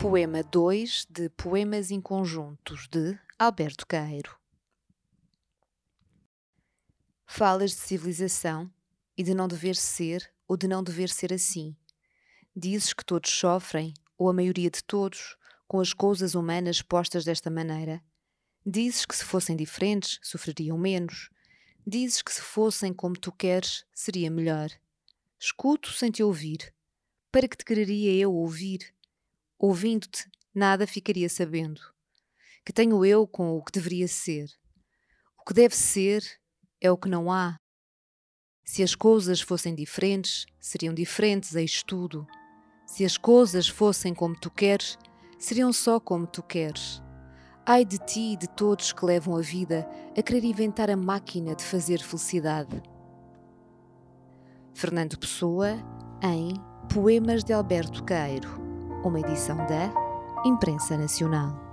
Poema 2 de Poemas Inconjuntos de Alberto Caeiro. Falas de civilização e de não dever ser ou de não dever ser assim. Dizes que todos sofrem, ou a maioria de todos, com as coisas humanas postas desta maneira. Dizes que se fossem diferentes, sofreriam menos. Dizes que se fossem como tu queres, seria melhor. Escuto sem te ouvir. Para que te quereria eu ouvir? Ouvindo-te, nada ficaria sabendo. Que tenho eu com o que deveria ser. O que deve ser é o que não há. Se as coisas fossem diferentes, seriam diferentes a estudo. Se as coisas fossem como tu queres, seriam só como tu queres. Ai de ti e de todos que levam a vida a querer inventar a máquina de fazer felicidade. Fernando Pessoa, em Poemas de Alberto Caeiro, uma edição da Imprensa Nacional.